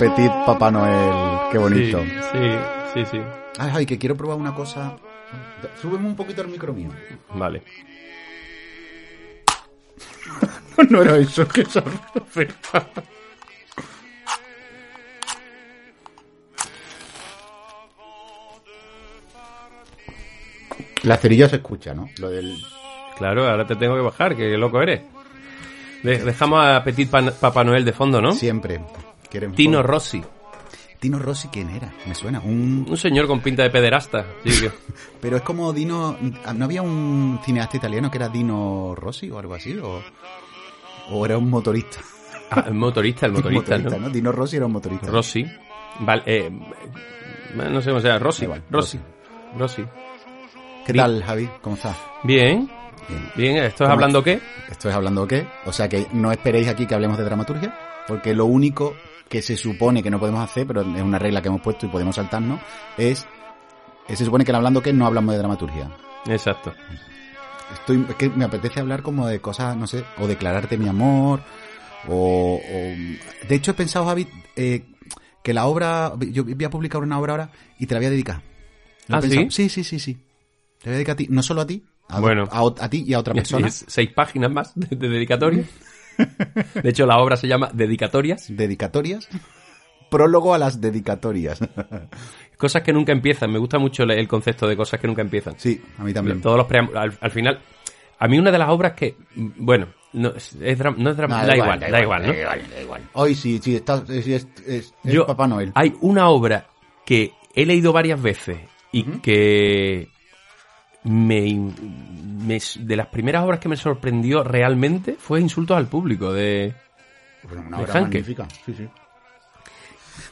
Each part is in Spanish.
Petit Papá Noel, qué bonito. Sí, sí, sí. Ay, ay, que quiero probar una cosa. Súbeme un poquito el micro mío. Vale. no era eso, que sorpresa. La cerilla se escucha, ¿no? Lo del... Claro, ahora te tengo que bajar, que loco eres. De- dejamos a Petit Papá Noel de fondo, ¿no? Siempre. Quieren Tino fondo. Rossi. Tino Rossi, ¿quién era? Me suena. Un... Un señor con pinta de pederasta. Sí, que- Pero es como Dino... ¿No había un cineasta italiano que era Dino Rossi o algo así? ¿O, o era un motorista? Ah, el motorista, el motorista, ¿no? Dino Rossi era un motorista. Rossi. Vale, eh, no sé cómo se llama. Rossi. Igual, Rossi. Rossi. ¿Qué tal, Javi? ¿Cómo estás? Bien. Bien. Bien, ¿esto es ¿Cómo hablando qué? ¿Esto es hablando qué? O sea que no esperéis aquí que hablemos de dramaturgia, porque lo único que se supone que no podemos hacer, pero es una regla que hemos puesto y podemos saltarnos, es... eh, Se supone que en hablando qué no hablamos de dramaturgia. Exacto. Estoy, es que me apetece hablar como de cosas, no sé, o declararte mi amor, o... o- de hecho he pensado, Javi, eh, que la obra... Yo voy a publicar una obra ahora y te la voy a dedicar. Lo ¿Ah, sí? Sí, sí, sí, sí. Te voy a dedicar a ti, no solo a ti, a, Bueno. a, a ti y a otra persona. Seis páginas más de, de dedicatoria. De hecho, la obra se llama Dedicatorias. Dedicatorias. Prólogo a las dedicatorias. Cosas que nunca empiezan. Me gusta mucho el- el concepto de cosas que nunca empiezan. sí, a mí también. Todos los preámbulos. Al, al final, a mí una de las obras que, bueno, no es, es no es No, da, igual, da igual, ¿no? Da igual, da igual. Hoy sí, sí, está, sí, es, es- es Yo- Papá Noel. Hay una obra que he leído varias veces y que me, me- de las primeras obras que me sorprendió realmente fue Insultos al Público de... Bueno, una de obra Hanke. magnífica. Sí, sí.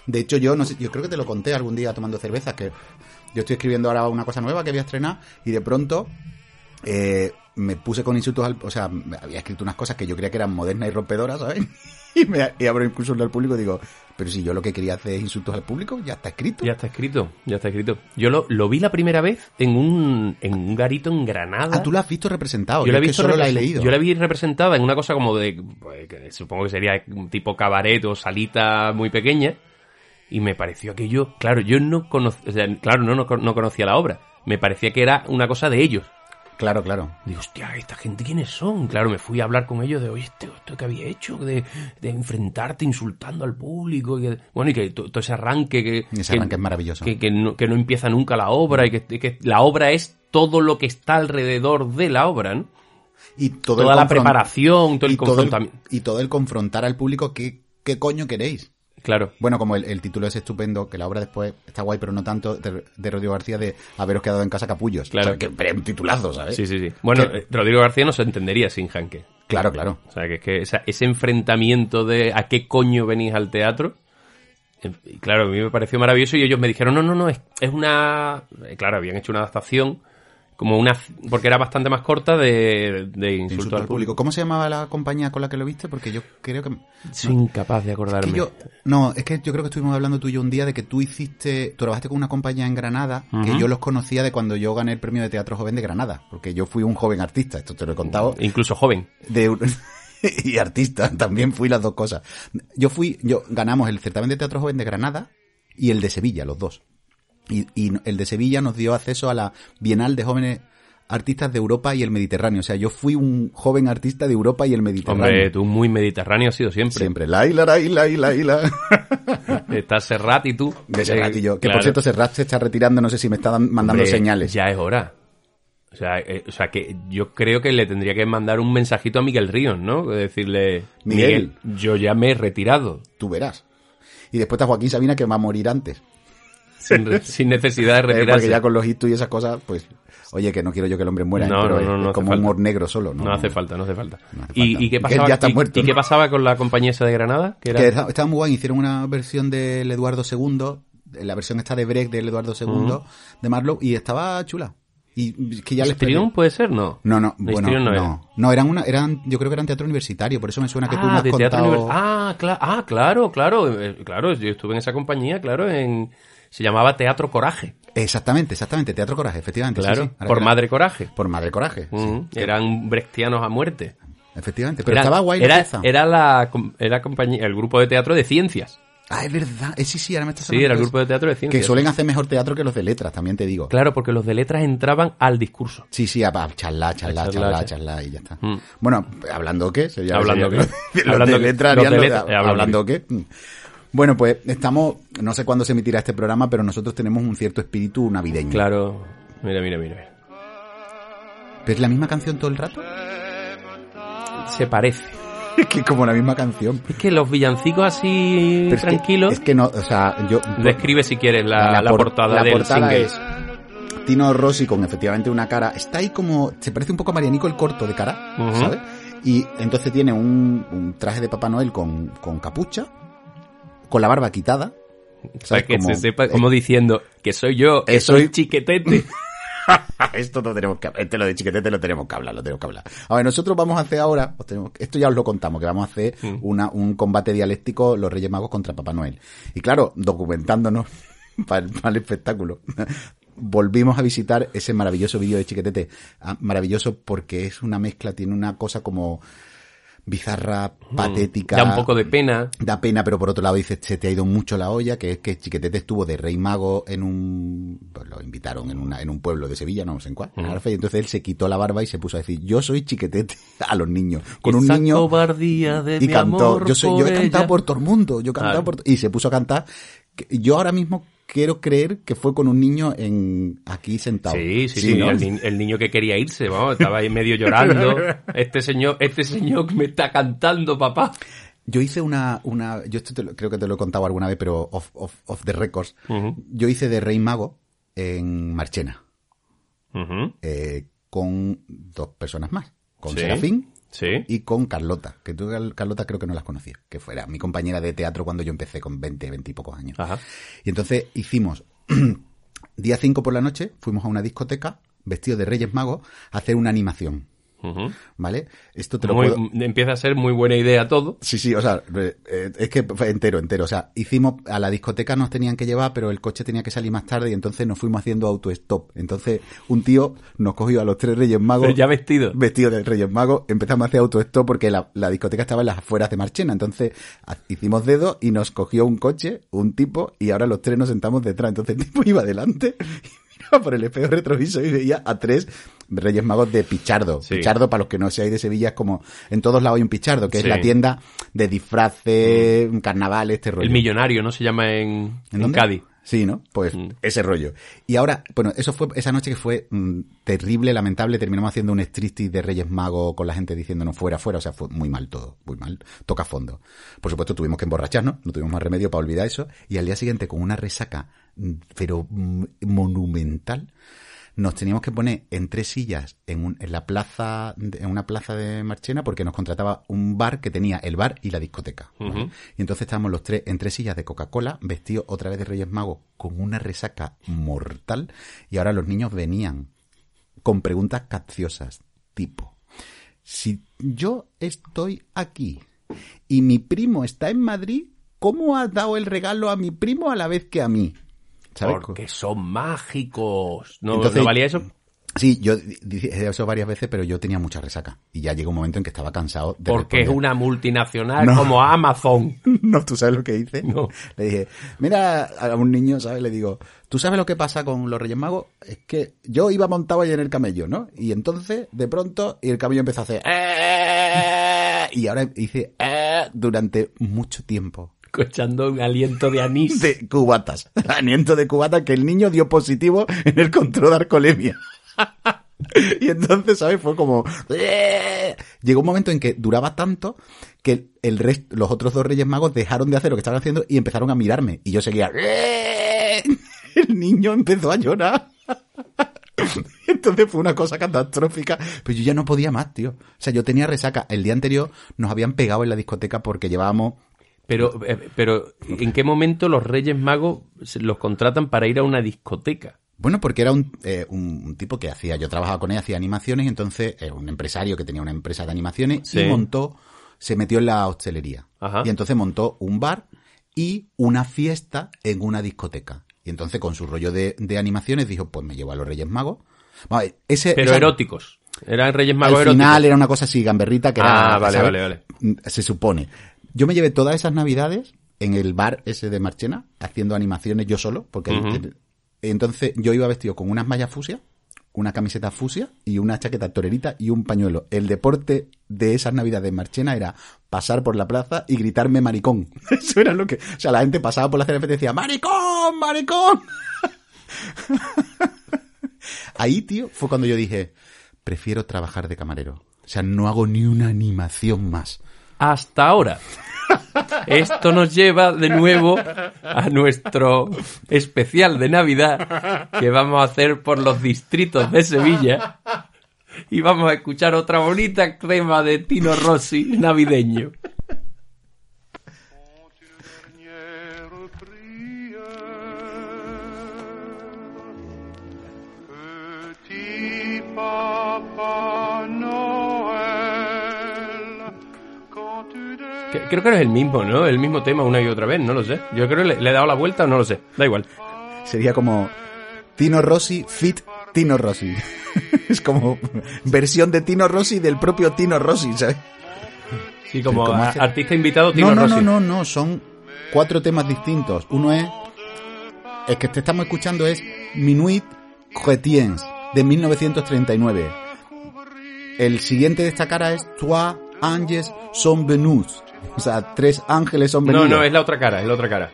De hecho, yo no sé, yo creo que te lo conté algún día tomando cervezas, que yo estoy escribiendo ahora una cosa nueva que voy a estrenar y de pronto eh, me puse con insultos al, o sea, había escrito unas cosas que yo creía que eran modernas y rompedoras, ¿sabes? Y me y abro incluso al público y digo, pero si yo lo que quería hacer es insultos al público, ya está escrito. Ya está escrito, ya está escrito. Yo lo, lo vi la primera vez en un, en un garito en Granada. Ah, tú la has visto representado. Yo la he que visto solo la he leído. Yo la vi representada en una cosa como de, pues, que supongo que sería un tipo cabaret o salita muy pequeña. Y me pareció aquello, claro, yo no conocía, o sea, claro, no, no, no conocía la obra. Me parecía que era una cosa de ellos. Claro, claro. Digo, hostia, ¿esta gente quiénes son? Claro, me fui a hablar con ellos de, oye, esto, esto que había hecho, de, de enfrentarte insultando al público. Y que- bueno, y que to- todo ese arranque que... Ese que- arranque es maravilloso. Que, que no, que no empieza nunca la obra y que, que la obra es todo lo que está alrededor de la obra, ¿no? Y todo Toda el la preparación, todo el y todo el, confrontamiento. y todo el confrontar al público, ¿qué, qué coño queréis? Claro. Bueno, como el, el título es estupendo, que la obra después está guay, pero no tanto, de, de Rodrigo García de haberos quedado en casa capullos. Claro. O sea, que, pero es un titulazo, ¿sabes? Sí, sí, sí. Bueno, Rodrigo García no se entendería sin Hanke. Claro, claro. O sea, que es que esa- ese enfrentamiento de a qué coño venís al teatro, eh, y claro, a mí me pareció maravilloso y ellos me dijeron, no, no, no, es, es una... Claro, habían hecho una adaptación como una... porque era bastante más corta de, de insulto, Insulto al público. ¿Cómo se llamaba la compañía con la que lo viste? Porque yo creo que... Soy incapaz de Es acordarme. que yo, no, es que yo creo que estuvimos hablando tú y yo un día de que tú hiciste, tú trabajaste con una compañía en Granada, que yo los conocía de cuando yo gané el premio de teatro joven de Granada, porque yo fui un joven artista, esto te lo he contado, Incluso joven. de y artista, también fui las dos cosas. Yo fui, yo ganamos el certamen de teatro joven de Granada y el de Sevilla, los dos. Y, y el de Sevilla nos dio acceso a la Bienal de Jóvenes Artistas de Europa y el Mediterráneo. O sea, yo fui un joven artista de Europa y el Mediterráneo. Hombre, tú muy mediterráneo has sido siempre. Siempre. La ila, la ila, la ila. Estás Serrat y tú. De Serrat y yo. Que Claro. por cierto, Serrat se está retirando, no sé si me está dan- mandando Hombre, señales. Ya es hora. O sea, eh, o sea, que yo creo que le tendría que mandar un mensajito a Miguel Ríos, ¿no? Decirle, Miguel. Miguel, yo ya me he retirado. Tú verás. Y después está Joaquín Sabina que va a morir antes. sin, necesidad de Eh, porque retirarse. ya con los hitos y esas cosas, pues, oye, que no quiero yo que el hombre muera, ¿eh? No, pero no, no, es como falta. humor negro solo, ¿no? No hace falta, no hace falta. Hace ¿Y, falta. y qué pasaba, ya está y- muerto, y qué pasaba con la compañía esa de Granada? Que era... Que estaba, estaba muy guay, hicieron una versión del Eduardo II, la versión esta de Brecht del Eduardo II, de Marlowe, y estaba chula. Y que ya les ¿Histrión puede ser? No. No, no, No, bueno, no, no no, era. eran una, eran, yo creo que eran teatro universitario, por eso me suena que tú me Ah, has de teatro contado. Ah, cla- ah, claro, claro, eh, claro, yo estuve en esa compañía, claro, en se llamaba Teatro Coraje, Exactamente, exactamente, Teatro Coraje, efectivamente. claro, sí, por Madre Coraje. Por Madre Coraje, sí, Eran brechtianos a muerte. efectivamente. Pero Era- estaba guay la era, pieza. era la era compañía, el grupo de teatro de ciencias. Ah, es verdad. Eh, sí, sí, ahora me estás Sí, era el grupo de teatro de ciencias. Que suelen hacer mejor teatro que los de letras, también te digo. Claro, porque los de letras entraban al discurso. Sí, sí, a, a charlar, charlar, charlar, charlar, y ya está. Mm. Bueno, hablando qué, sería Hablando qué. Hablando de letras hablando qué. Bueno, pues estamos, no sé cuándo se emitirá este programa, pero nosotros tenemos un cierto espíritu navideño. Claro. Mira, mira, mira. mira. ¿Pero es la misma canción todo el rato? Se parece. Es que como la misma canción. Es que los villancicos así Pero es que- tranquilos. Es que, no, o sea, yo... Describe si quieres la, la por- portada la del portada single. es Tino Rossi con efectivamente una cara. Está ahí como. Se parece un poco a Marianico el corto de cara. ¿sabes? Y entonces tiene un, un traje de Papá Noel con, con capucha, con la barba quitada. Para Como- se sepa, como diciendo que soy yo, que Eh, soy soy- chiquetete. Esto no tenemos que este lo de chiquetete lo tenemos que hablar, lo tenemos que hablar. A ver, nosotros vamos a hacer ahora, os tenemos- esto ya os lo contamos, que vamos a hacer Mm. una, un combate dialéctico los Reyes Magos contra Papá Noel. Y claro, documentándonos para el, para el espectáculo. Volvimos a visitar ese maravilloso vídeo de Chiquetete. Ah, Maravilloso porque es una mezcla, tiene una cosa como bizarra, patética. Mm. Da un poco de pena. Da pena, pero por otro lado dices, se te ha ido mucho la olla, que es que Chiquetete estuvo de rey mago en un... Pues lo invitaron en, una, en un pueblo de Sevilla, no sé en cuál, en y entonces él se quitó la barba y se puso a decir, yo soy Chiquetete a los niños. Con un niño... de Y cantó, yo soy, yo he cantado por todo el mundo, yo he cantado por... Y se puso a cantar. Yo ahora mismo quiero creer que fue con un niño en aquí sentado. Sí, sí, sí, ¿no? el, ni- el niño que quería irse, vamos, estaba ahí medio llorando. Este señor, este señor me está cantando, papá. Yo hice una, una, yo esto te lo- creo que te lo he contado alguna vez, pero off, off, off the records. Yo hice de rey mago en Marchena. eh, con dos personas más, con Sí. Serafín Sí. y con Carlota, que tú Car- Carlota creo que no las conocía, que fuera mi compañera de teatro cuando yo empecé con 20, 20 y pocos años. Ajá. Y entonces hicimos, día 5 por la noche, fuimos a una discoteca, vestidos de Reyes Magos, a hacer una animación, ¿vale? Esto te lo Muy- puedo... Empieza a ser muy buena idea todo. Sí, sí, o sea, eh, es que fue entero, entero. O sea, hicimos, a la discoteca nos tenían que llevar, pero el coche tenía que salir más tarde y entonces nos fuimos haciendo autostop. Entonces, un tío nos cogió a los tres Reyes Magos. Ya vestido. Vestidos de Reyes Magos, empezamos a hacer autostop porque la, la discoteca estaba en las afueras de Marchena. Entonces, hicimos dedo y nos cogió un coche, un tipo, y ahora los tres nos sentamos detrás. Entonces, el tipo iba adelante y miraba por el espejo retrovisor y veía a tres Reyes Magos de Pichardo. Sí. Pichardo, para los que no seáis de Sevilla, es como en todos lados hay un Pichardo, que Sí. es la tienda de disfraces, carnavales, este rollo. El millonario, ¿no? Se llama en, ¿En en? Cádiz. Sí, ¿no? Pues Mm. ese rollo. Y ahora, bueno, eso fue esa noche que fue mm, terrible, lamentable. Terminamos haciendo un striptease de Reyes Magos con la gente diciéndonos fuera, fuera. O sea, fue muy mal todo, muy mal. Toca fondo. Por supuesto, tuvimos que emborracharnos, no tuvimos más remedio para olvidar eso. Y al día siguiente, con una resaca, mm, pero mm, monumental, nos teníamos que poner en tres sillas en, un- en la plaza, en una plaza de Marchena, porque nos contrataba un bar que tenía el bar y la discoteca. Y entonces estábamos los tres en tres sillas de Coca-Cola, vestidos otra vez de Reyes Magos, con una resaca mortal. Y ahora los niños venían con preguntas capciosas, tipo, si yo estoy aquí y mi primo está en Madrid, ¿cómo has dado el regalo a mi primo a la vez que a mí? Porque son mágicos. ¿No, Entonces- ¿no valía eso? Sí, yo di- dije eso varias veces, pero yo tenía mucha resaca. Y ya llegó un momento en que estaba cansado de Porque es una multinacional No. como Amazon. No, ¿tú sabes lo que hice? No. Le dije, mira a un niño, ¿sabes? Le digo, ¿tú sabes lo que pasa con los Reyes Magos? Es que yo iba montado ahí en el camello, ¿no? Y entonces, de pronto, y el camello empezó a hacer... "Eh", Y ahora hice... "Eh", durante mucho tiempo. Escuchando un aliento de anís. De cubatas. Aliento de cubata que el niño dio positivo en el control de alcoholemia. Y entonces, ¿sabes? Fue como... "Eh". Llegó un momento en que duraba tanto que el resto, los otros dos Reyes Magos dejaron de hacer lo que estaban haciendo y empezaron a mirarme. Y yo seguía... "Eh". niño empezó a llorar. Entonces fue una cosa catastrófica. Pero yo ya no podía más, tío. O sea, yo tenía resaca. El día anterior nos habían pegado en la discoteca porque llevábamos Pero, eh, pero, ¿en qué momento los Reyes Magos los contratan para ir a una discoteca? Bueno, porque era un, eh, un, un tipo que hacía, yo trabajaba con él, hacía animaciones, y entonces era un empresario que tenía una empresa de animaciones Sí. y montó, se metió en la hostelería. Ajá. Y entonces montó un bar y una fiesta en una discoteca. Y entonces con su rollo de, de animaciones dijo, pues me llevo a los Reyes Magos. Vale, ese, Pero esa- eróticos. Eran Reyes Al Magos final eróticos. era una cosa así, gamberrita, que era... Ah, vale, ¿sabes? vale, vale. Mm, Se supone. Yo me llevé todas esas navidades en el bar ese de Marchena, haciendo animaciones yo solo, porque entonces yo iba vestido con unas mallas fusia, una camiseta fusia y una chaqueta torerita y un pañuelo. El deporte de esas navidades en Marchena era pasar por la plaza y gritarme maricón. Eso era lo que... O sea, la gente pasaba por la CNF y decía, maricón, maricón. Ahí, tío, fue cuando yo dije, prefiero trabajar de camarero. O sea, no hago ni una animación más. Hasta ahora. Esto nos lleva de nuevo a nuestro especial de Navidad que vamos a hacer por los distritos de Sevilla y vamos a escuchar otra bonita crema de Tino Rossi navideño. Que- Creo que no es el mismo, ¿no? El mismo tema una y otra vez, no lo sé. Yo creo que le, le he dado la vuelta o no lo sé. Da igual. Sería como Tino Rossi fit Tino Rossi. es como versión de Tino Rossi del propio Tino Rossi, ¿sabes? Sí, como ¿Cómo a- hace? artista invitado Tino No, no, Rossi. no, no, no, son cuatro temas distintos. Uno es, el que te estamos escuchando es Minuit Chrétiens, de 1939. El siguiente de esta cara es Trois Anges sont venus. O sea, tres ángeles son No, venidos. no, es la otra cara, es la otra cara.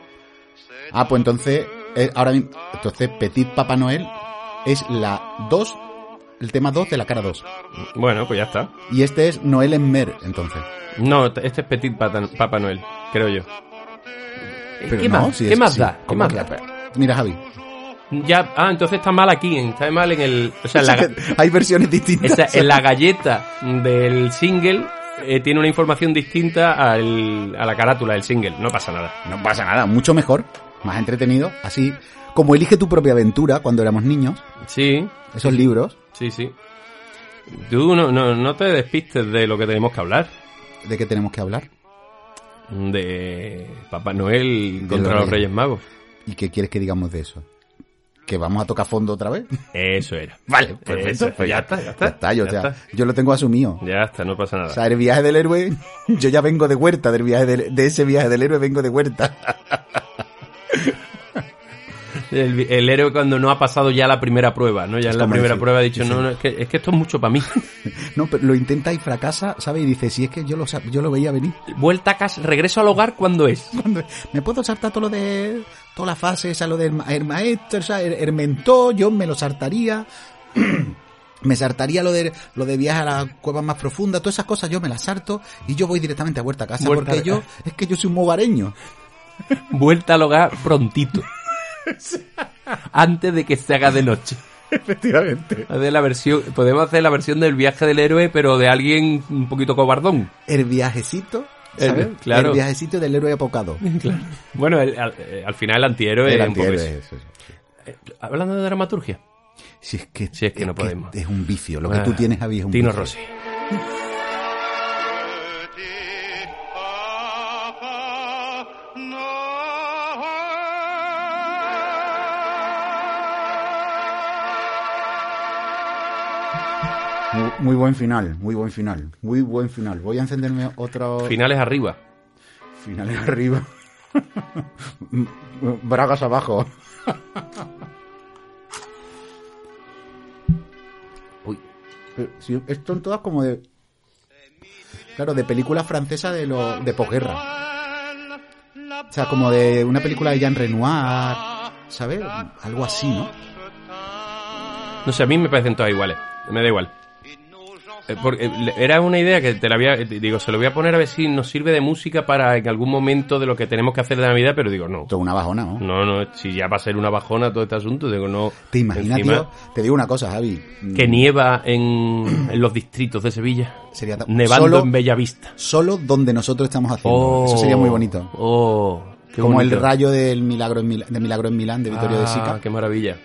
Ah, pues entonces, eh, ahora mismo, entonces Petit Papá Noel es la 2, el tema 2 de la cara 2. Bueno, pues ya está. Y este es Noel en Mer, entonces. No, este es Petit Papá Noel, creo yo. Pero ¿Qué, no, más, si ¿qué es- más sí, da? ¿Qué ¿cómo más da? Mira, Javi. Ya, ah, entonces está mal aquí, está mal en el, o sea, en la, Hay versiones distintas. esa- en la galleta del single eh, tiene una información distinta al- a la carátula del single. No pasa nada. No pasa nada, mucho mejor, más entretenido, así como elige tu propia aventura cuando éramos niños, Sí, esos libros, sí, sí. Tú no, no, no te despistes de lo que tenemos que hablar. ¿de qué tenemos que hablar? De Papá Noel De contra los los Reyes Magos. ¿Y qué quieres que digamos de eso? ¿Que vamos a tocar fondo otra vez? Eso era. Vale, Eso, pues ya está, ya está. Ya está, yo, ya o sea, yo lo tengo asumido. Ya está, no pasa nada. O sea, el viaje del héroe, yo ya vengo de huerta, del viaje del- de ese viaje del héroe vengo de huerta. El, el héroe cuando no ha pasado ya la primera prueba, ¿no? Ya en la primera decir, prueba ha dicho, sí. no, no, es que, es que esto es mucho para mí. No, pero lo intenta y fracasa, ¿sabes? Y dice, si es que yo lo, yo lo veía venir. Vuelta a casa, regreso al hogar, ¿cuándo es? Cuando- me puedo saltar todo lo de toda la fase esa lo del ma- el maestro o sea, el, el mentor yo me lo saltaría me saltaría lo de lo de viaje a la cueva más profunda todas esas cosas yo me las salto y yo voy directamente a vuelta a casa Vuelta porque a- yo es que yo soy un hogareño Vuelta al hogar prontito. Antes de que se haga de noche. efectivamente Hacer la versión, podemos hacer la versión del viaje del héroe, pero de alguien un poquito cobardón. el viajecito El- ¿sabes? claro. el viajecito del héroe apocado Bueno, el- al, eh, al final el antihéroe el es un poco antihéroe, eso. eso. Eh, Hablando de dramaturgia. si es que Si es que no podemos. es un vicio lo que Ah, tú tienes Javi es un Tino vicio. Rossi. Muy, muy buen final muy buen final muy buen final voy a encenderme otro Finales arriba. Finales arriba. Bragas abajo. Uy. Esto son todas como de. Claro, de película francesa de lo de posguerra. O sea, como de una película de Jean Renoir, ¿sabes? Algo así, ¿no? No sé, a mí me parecen todas iguales. Me da igual. Eh, porque, eh, era una idea que te la había, eh, digo, se lo voy a poner a ver si nos sirve de música para en algún momento de lo que tenemos que hacer de Navidad, pero digo, no. Esto es una bajona, ¿no? No, no, si ya va a ser una bajona todo este asunto, digo, no. ¿Te imaginas, encima, tío? Te digo una cosa, Javi. Que nieva en, en los distritos de Sevilla. Sería Nevando solo, en Bellavista. solo donde nosotros estamos haciendo. Eso sería muy bonito. Oh, qué Como bonito. el rayo del milagro en Milán, de Milagro en Milán, de Vittorio de Ah, Sica. qué maravilla.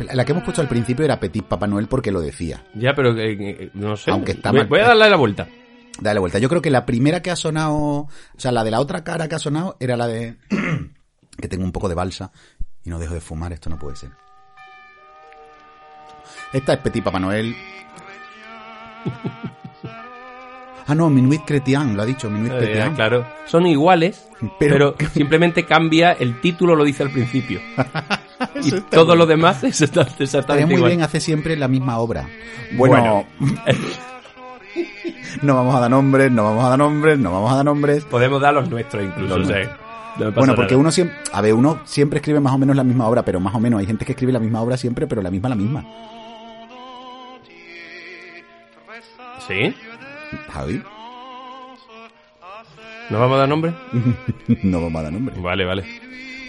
La La que hemos puesto al principio era Petit Papá Noel porque lo decía. Ya, pero eh, eh, no sé. Aunque está mal. voy a darle la vuelta. Dale vuelta. Yo creo que la primera que ha sonado, o sea, la de la otra cara que ha sonado era la de que tengo un poco de balsa y no dejo de fumar, esto no puede ser. Esta es Petit Papá Noel. Ah, no, Minuit Chrétien, lo ha dicho, Minuit Eh, Chrétien. claro. Son iguales, Pero- pero, simplemente cambia el título, lo dice al principio. y todo muy lo demás es exacta- Estaría exactamente muy igual. bien hacer siempre la misma obra. Bueno, Bueno. no vamos a dar nombres, no vamos a dar nombres, no vamos a dar nombres. Podemos dar los nuestros incluso. Los o sea, nuestros. no me pasa Bueno, porque nada. uno siempre, a ver, uno siempre escribe más o menos la misma obra, pero más o menos hay gente que escribe la misma obra siempre, pero la misma la misma. ¿Sí? Javi, ¿No vamos a dar nombre? no vamos a dar nombre. Vale, vale.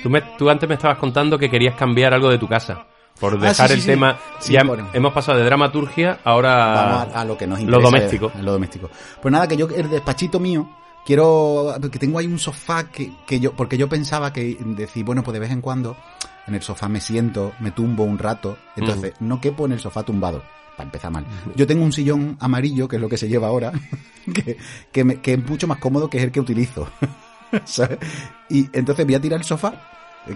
Tú, me- tú antes me estabas contando que querías cambiar algo de tu casa. Por Ah, dejar sí, el sí. tema. Sí, ya hemos pasado de dramaturgia, ahora. Vamos a, a lo que nos lo interesa. doméstico. a Lo doméstico. Pues nada, que yo, el despachito mío, quiero, que tengo ahí un sofá que, que yo, porque yo pensaba que decir, bueno, pues de vez en cuando en el sofá me siento, me tumbo un rato, entonces no quepo en el sofá tumbado. Para empezar mal. Yo tengo un sillón amarillo, que es lo que se lleva ahora, que, que, me- que es mucho más cómodo que es el que utilizo. ¿Sabes? Y entonces voy a tirar el sofá,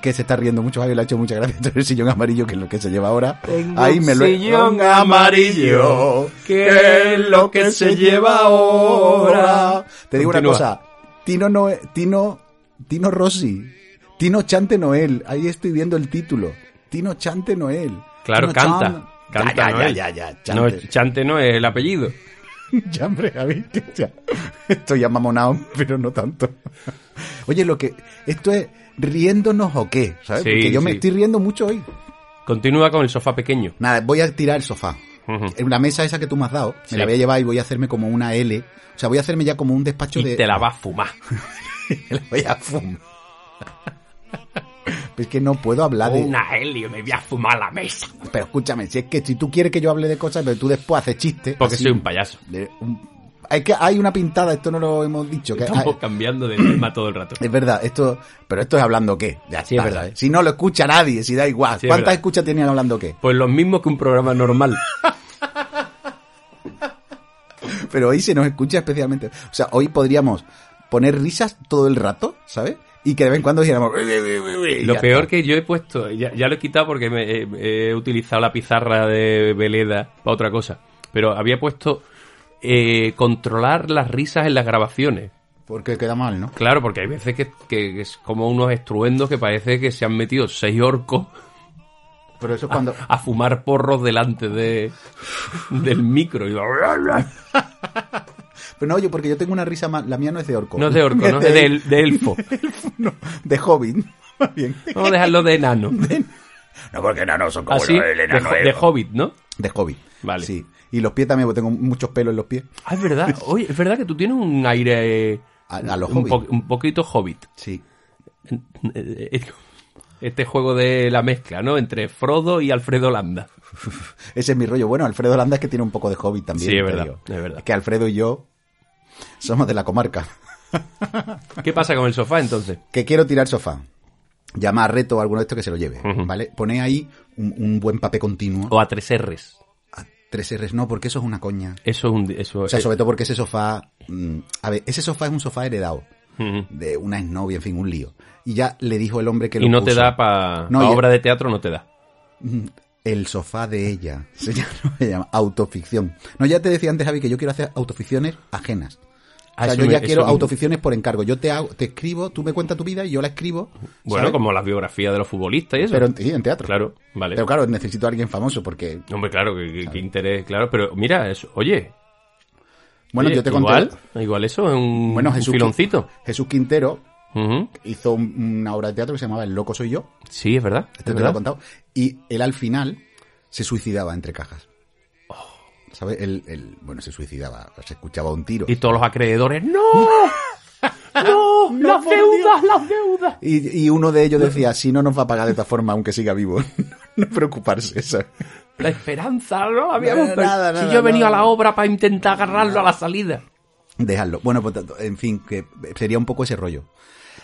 que se está riendo mucho, Javi, le ha hecho muchas gracias. Entonces el sillón amarillo, que es lo que se lleva ahora. Tengo Ahí me lo he- sillón amarillo, que es lo que se lleva ahora. Te digo una cosa, Tino Noe- Tino, Tino Rossi, Tino Chante Noel, ahí estoy viendo el título. Tino Chante Noel. Claro, Tino canta. Chan- Canta, ya, ya, Noel. ya, ya, ya, No, Chante. Chante no es el apellido. Ya, hombre, Javi, que ya. Estoy ya mamonado, pero no tanto. Oye, lo que, esto es riéndonos o qué, ¿sabes? Sí, Porque yo me estoy riendo mucho hoy. Continúa con el sofá pequeño. Nada, voy a tirar el sofá. En la mesa esa que tú me has dado, Sí. me la voy a llevar y voy a hacerme como una L. O sea, voy a hacerme ya como un despacho Y de... te la vas a fumar. la voy a fumar. Es que no puedo hablar de... Una helio, me voy a fumar la mesa. Pero escúchame, si es que si tú quieres que yo hable de cosas, pero tú después haces chistes... Porque así, soy un payaso. de un- Hay que hay una pintada, esto no lo hemos dicho. Que Estamos hay- cambiando de tema todo el rato. es verdad, esto... Pero esto es hablando qué. Ya Sí, está, es verdad. ¿sabes? Si no lo escucha nadie, si da igual. Sí, es ¿Cuántas escuchas tenían hablando qué? Pues lo mismo que un programa normal. Pero hoy se nos escucha especialmente. O sea, hoy podríamos poner risas todo el rato, ¿sabes? Y que de vez en cuando dijéramos... Lo peor está. que yo he puesto, ya, ya lo he quitado porque me, he- he utilizado la pizarra de Veleda para otra cosa, pero había puesto eh, controlar las risas en las grabaciones. Porque queda mal, ¿no? Claro, porque hay veces que, que es como unos estruendos que parece que se han metido seis orcos Pero eso es cuando... a fumar porros delante de del micro. Y- Pero no, yo porque yo tengo una risa más... La mía no es de orco. No es de orco, no es de, de elfo. No, de hobbit. Más bien. Vamos a dejarlo de enano. No, porque enanos son como Así, los- el de, enano es- de hobbit, ¿no? De hobbit. Vale. Sí. Y los pies también, porque tengo muchos pelos en los pies. Ah, es verdad. Oye, es verdad que tú tienes un aire... A, a los un, po- un poquito hobbit. Sí. Este juego de la mezcla, ¿no? Entre Frodo y Alfredo Landa. Ese es mi rollo. Bueno, Alfredo Landa es que tiene un poco de hobbit también. Sí, es verdad, es verdad. que Alfredo y yo somos de la comarca. ¿Qué pasa con el sofá entonces? Que quiero tirar sofá. Llama a reto o alguno de estos que se lo lleve. ¿Vale? Pone ahí un, un buen papel continuo. O a tres R's. A tres R's no, porque eso es una coña. Eso es un... Eso, O sea, sobre todo porque ese sofá. mm, a ver, ese sofá es un sofá heredado. De una exnovia, en fin, un lío. Y ya le dijo el hombre que lo Y no te da para No, yo- obra de teatro, no te da. El sofá de ella. Se llama, se llama autoficción. No, ya te decía antes, Javi, que yo quiero hacer autoficciones ajenas. Ah, o sea, eso yo me- ya quiero autoficciones por encargo. Yo te hago, te escribo, tú me cuentas tu vida y yo la escribo. Bueno, ¿sabes? como las biografías de los futbolistas y eso. Pero en, sí, en teatro. Claro, vale. Pero claro, necesito a alguien famoso porque... Hombre, claro, que interés, claro. Pero mira, eso, oye. Bueno, oye, yo te conté... igual, igual eso es un, Bueno, un Jesús, filoncito. Jesús Quintero hizo un- una obra de teatro que se llamaba El loco soy yo. Sí, es verdad. Este es te lo he contado. Y él al final se suicidaba entre cajas. ¿Sabes? Él, él, bueno, se suicidaba, se escuchaba un tiro. Y todos los acreedores, ¡no! ¡No! ¡Las deudas, las deudas! Y, y uno de ellos decía, si no nos va a pagar de esta forma, aunque siga vivo. no preocuparse, ¿sabes? La esperanza, no habíamos Nada, perdido. nada, Si yo he venido a la obra para intentar agarrarlo a la salida. Dejarlo. Bueno, pues, en fin, que sería un poco ese rollo.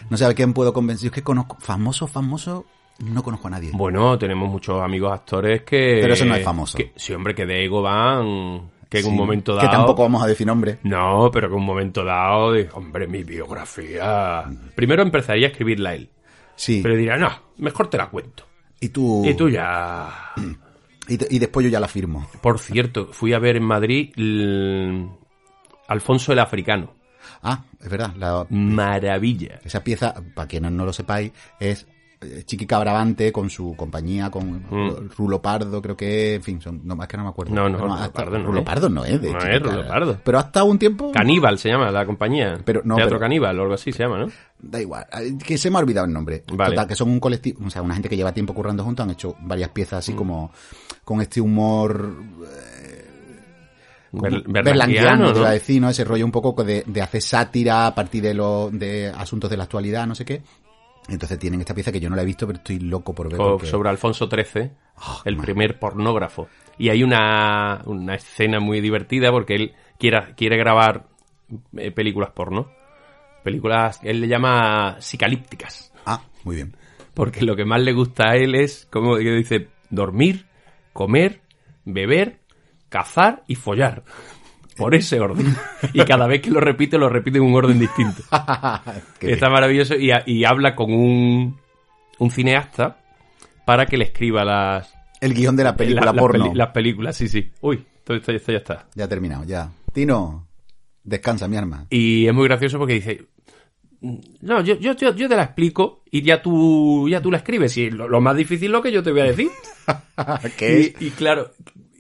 No sé a quién puedo convencer. Es que conozco, famoso, famoso, no conozco a nadie. Bueno, tenemos muchos amigos actores que... Pero eso no es famoso. que- sí, hombre, que de ego van... Que en Sí, un momento dado... Que tampoco vamos a decir nombre. No, pero que en un momento dado... de, hombre, mi biografía... Primero empezaría a escribirla él. Sí. Pero dirá, no, mejor te la cuento. y tú. Y tú ya... Y, y después yo ya la firmo. Por cierto, fui a ver en Madrid el- Alfonso el Africano. Ah, es verdad. la- Maravilla. esa pieza, para quienes no lo sepáis, es Chiqui Cabravante con su compañía, con Mm. Rulo Pardo, creo que, en fin, son, no, es que no me acuerdo. No, no, Rulo hasta- Pardo no Rulo es. Pardo no es, de No Chiqui es Rulo Cabra- Pardo. Pero hasta un tiempo. Caníbal se llama la compañía. Pero no, Teatro pero- Caníbal o algo así se llama, ¿no? Da igual, eh, que se me ha olvidado el nombre. Vale. Total, que son un colectivo, o sea, una gente que lleva tiempo currando juntos, han hecho varias piezas Mm. así como con este humor Ber- berlanguiano, ¿no? decir, ¿no? Ese rollo un poco de, de hacer sátira a partir de, lo, de asuntos de la actualidad, no sé qué. Entonces tienen esta pieza que yo no la he visto, pero estoy loco por ver. Co- porque- Sobre Alfonso XIII, Ah, el primer pornógrafo. Y hay una, una escena muy divertida porque él quiere, quiere grabar eh, películas porno. Películas, él le llama psicalípticas. Ah, muy bien. Porque lo que más le gusta a él es, como que dice, dormir, comer, beber, cazar y follar. Por ese orden. Y cada vez que lo repite, lo repite en un orden distinto. Está maravilloso y, y habla con un, un cineasta para que le escriba las, El guion de la película la- las porno. peli- las películas. Sí, sí. Uy, esto, esto- esto ya está. Ya ha terminado, ya. Tino, descansa, mi arma. Y es muy gracioso porque dice, no, yo, yo, yo, yo te la explico y ya tú, ya tú la escribes. Y lo, lo más difícil es lo que yo te voy a decir. ¿Qué es? Y, y claro,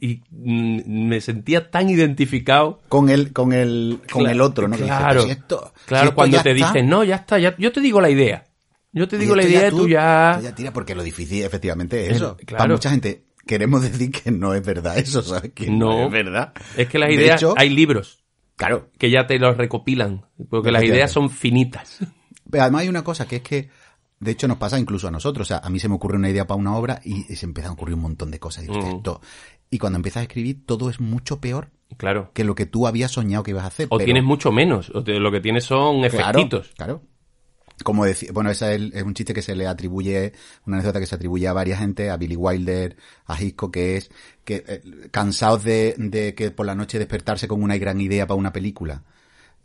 y mm, me sentía tan identificado. Con el, con el, con el otro, ¿no? Dice, Claro, "Pero si esto- si claro, esto cuando te está". dicen, no, ya está, ya, yo te digo la idea. Yo te digo la idea, ya... tú ya tira, porque lo difícil efectivamente es eso. claro. Para mucha gente queremos decir que no es verdad eso, ¿sabes? Que no, No. es verdad. Es que las De ideas, hecho, hay libros Claro. que ya te los recopilan, porque las ideas son finitas. Pero además hay una cosa que es que, de hecho, nos pasa incluso a nosotros. O sea, a mí se me ocurre una idea para una obra y, se empiezan a ocurrir un montón de cosas. Y, cuando empiezas a escribir, todo es mucho peor Claro. que lo que tú habías soñado que ibas a hacer. O pero- tienes mucho menos, o te- lo que tienes son Claro, efectitos. Claro. Como decía, bueno, ese es, el- es un chiste que se le atribuye, una anécdota que se atribuye a varias gente, a Billy Wilder, a Hitchcock, que es que eh, cansados de, de que por la noche despertarse con una gran idea para una película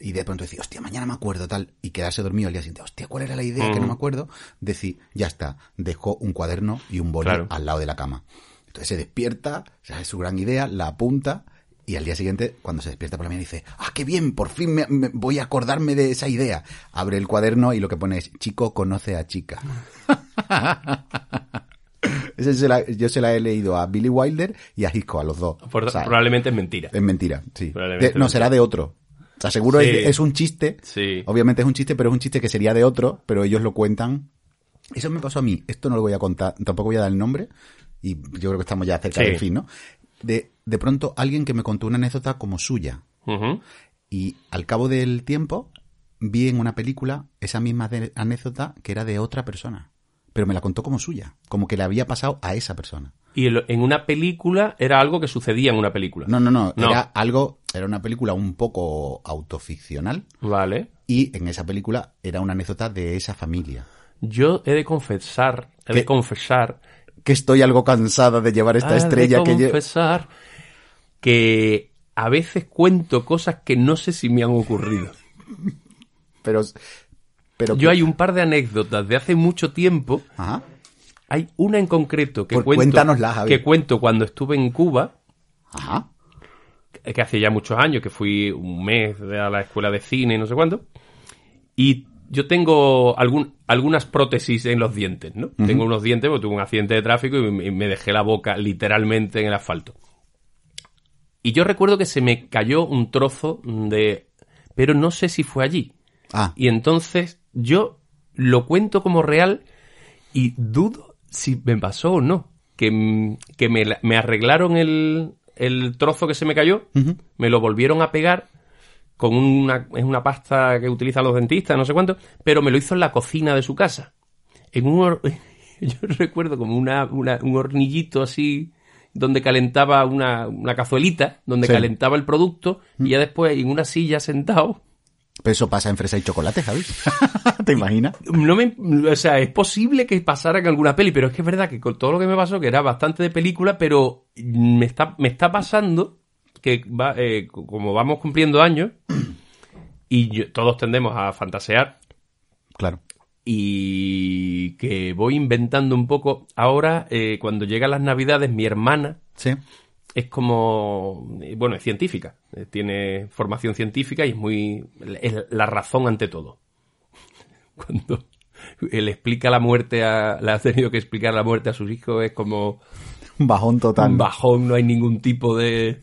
y de pronto decir, hostia, mañana me acuerdo tal, y quedarse dormido al día siguiente, hostia, ¿cuál era la idea que no me acuerdo? Decir, ya está, dejó un cuaderno y un boli Claro. al lado de la cama. Entonces se despierta, sabe su gran idea, la apunta y al día siguiente, cuando se despierta por la mañana, dice, ah, qué bien, por fin me, me- voy a acordarme de esa idea. Abre el cuaderno y lo que pone es, chico conoce a chica. Ese se la- yo se la he leído a Billy Wilder y a Hitchcock, a los dos. Por- O sea, probablemente es mentira. es mentira, sí. De- no, será de otro. O sea, seguro Sí. es, es un chiste. Sí. Obviamente es un chiste, pero es un chiste que sería de otro, pero ellos lo cuentan. Eso me pasó a mí. Esto no lo voy a contar, tampoco voy a dar el nombre. Y yo creo que estamos ya cerca Sí. del fin, ¿no? De, de pronto alguien que me contó una anécdota como suya. Y al cabo del tiempo vi en una película esa misma anécdota que era de otra persona. Pero me la contó como suya. Como que le había pasado a esa persona. Y en una película era algo que sucedía en una película. No, no, no. No. Era algo, era una película un poco autoficcional. Vale. Y en esa película era una anécdota de esa familia. Yo he de confesar, he de confesar, Que estoy algo cansada de llevar esta he estrella de que llevo. confesar que a veces cuento cosas que no sé si me han ocurrido. Pero, pero Yo hay un par de anécdotas de hace mucho tiempo. Ajá. Hay una en concreto que cuento, que cuento cuando estuve en Cuba, Ajá. que hace ya muchos años, que fui un mes a la escuela de cine y no sé cuándo. Y yo tengo algún, algunas prótesis en los dientes, ¿no? Tengo unos dientes porque tuve un accidente de tráfico y me, y me dejé la boca literalmente en el asfalto. Y yo recuerdo que se me cayó un trozo de... Pero no sé si fue allí. Ah, Y entonces yo lo cuento como real y dudo si me pasó o no. Que, mm, que me, me arreglaron el, el trozo que se me cayó, me lo volvieron a pegar con una, es una pasta que utilizan los dentistas, no sé cuánto, pero me lo hizo en la cocina de su casa. En un yo recuerdo como una, una- un hornillito así donde calentaba una, una cazuelita, donde Sí. calentaba el producto y ya después en una silla sentado. Pero eso pasa en fresa y chocolate, Javi. ¿Te imaginas? No me, o sea, es posible que pasara en alguna peli, pero es que es verdad que con todo lo que me pasó, que era bastante de película, pero me está, me está pasando que va, eh, como vamos cumpliendo años y yo- todos tendemos a fantasear Claro. y que voy inventando un poco. Ahora, eh, cuando llegan las navidades, mi hermana Sí. Es como, eh, bueno, es científica, eh, tiene formación científica y es muy, es la razón ante todo. Cuando él explica la muerte a, le ha tenido que explicar la muerte a sus hijos, es como Un bajón total. un bajón, no hay ningún tipo de,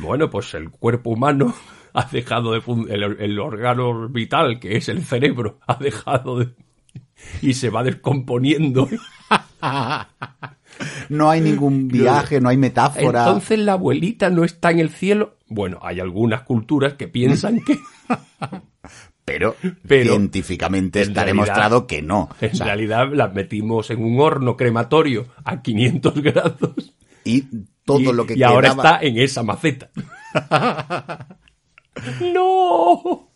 bueno, pues el cuerpo humano ha dejado de, el, el órgano vital, que es el cerebro, ha dejado de, y se va descomponiendo. No hay ningún viaje, no hay metáfora. Entonces la abuelita no está en el cielo. Bueno, hay algunas culturas que piensan que pero, Pero, científicamente en está realidad- demostrado que no. en O sea, realidad las metimos en un horno crematorio a 500 grados y todo y, lo que y ahora está en esa maceta. ¡No!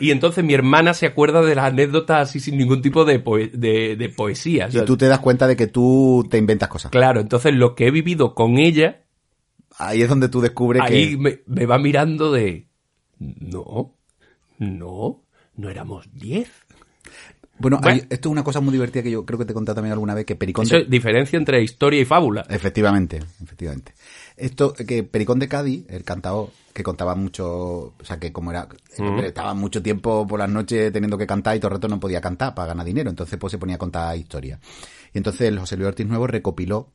Y entonces mi hermana se acuerda de las anécdotas así sin ningún tipo de, poe- de, de poesía. Y tú te das cuenta de que tú te inventas cosas. Claro, entonces lo que he vivido con ella, Ahí es donde tú descubres ahí que... me, me va mirando de... No, no, no éramos 10. Bueno, esto es una cosa muy divertida que yo creo que te he contado también alguna vez, que Pericón Eso de... es diferencia entre historia y fábula. Efectivamente, efectivamente. Esto, que Pericón de Cádiz, el cantador, que contaba mucho, o sea, que como era, hombre estaba mucho tiempo por las noches teniendo que cantar y todo el rato no podía cantar para ganar dinero, entonces pues se ponía a contar historias. Y entonces el José Luis Ortiz Nuevo recopiló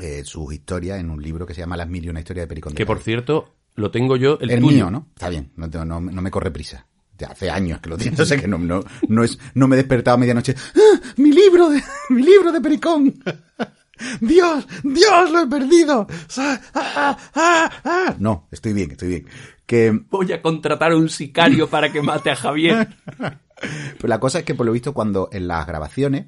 eh, sus historias en un libro que se llama Las mil y una historias de Pericón de Que por cierto, lo tengo yo, el, El tuyo. mío, ¿no? Está bien, no, no, no me corre prisa. Ya hace años que lo tengo, o sea que no, no, no, es, no me he despertado a medianoche. ¡Ah! ¡Mi libro de, mi libro de Pericón! ¡Dios! ¡Dios! ¡Lo he perdido! ¡Ah, ah, ah, ah! No, estoy bien, estoy bien. Que, Voy a contratar a un sicario para que mate a Javier. Pues la cosa es que, por lo visto, cuando en las grabaciones,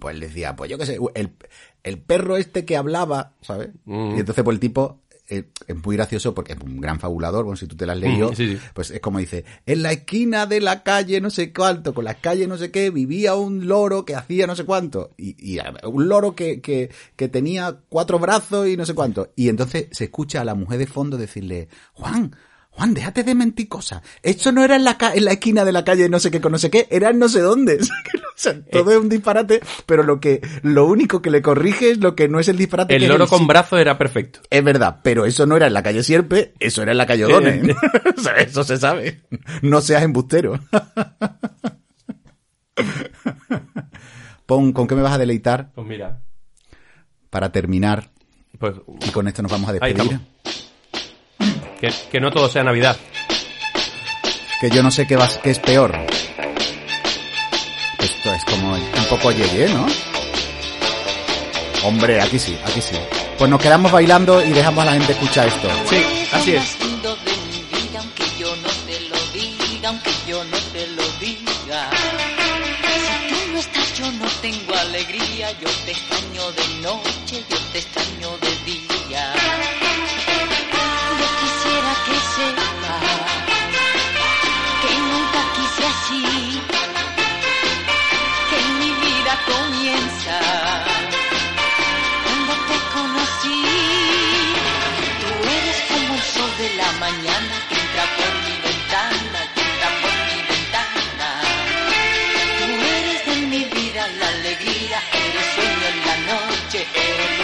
pues les decía, pues yo qué sé, el, el perro este que hablaba, ¿sabes? Mm. Y entonces, pues el tipo eh, es muy gracioso porque es un gran fabulador, bueno, si tú te las leído, Mm, sí, sí. pues es como dice, en la esquina de la calle no sé cuánto, con la calle no sé qué, vivía un loro que hacía no sé cuánto, y, y un loro que, que, que tenía cuatro brazos y no sé cuánto. Y entonces se escucha a la mujer de fondo decirle, Juan, Juan, déjate de mentir cosas. Esto no era en la, ca- en la esquina de la calle no sé qué con no sé qué, era en no sé dónde. O sea, todo es un disparate, pero lo que, lo único que le corrige es lo que no es el disparate. que El es loro con brazo era perfecto. Es verdad, pero eso no era en la calle Sierpe, eso era en la calle O'Donnell. O sea, eso se sabe. No seas embustero. Pon, ¿con qué me vas a deleitar Pues mira, para terminar? pues Y con esto nos vamos a despedir. Que, que no todo sea Navidad. Que yo no sé qué, es peor. Esto es como un poco yeye, ¿no? Hombre, aquí sí, aquí sí. Pues nos quedamos bailando y dejamos a la gente escuchar esto. Sí, así es. Yo te extraño de noche, yo te extraño de día. Que nunca quise así, que mi vida comienza cuando te conocí. Tú eres como el sol de la mañana que entra por mi ventana, que entra por mi ventana. Tú eres de mi vida la alegría, eres sueño en la noche, eres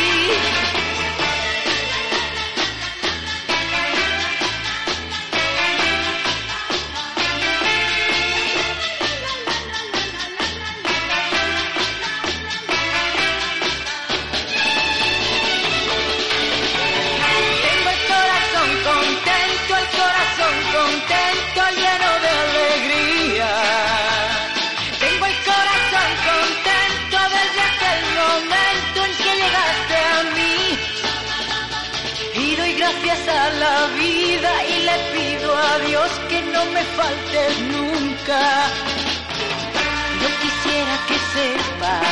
No me faltes nunca. Yo quisiera que sepas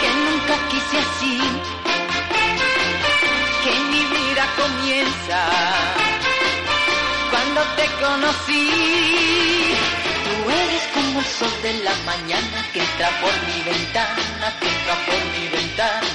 que nunca quise así que mi vida comienza cuando te conocí. Tú eres como el sol de la mañana que entra por mi ventana, que entra por mi ventana.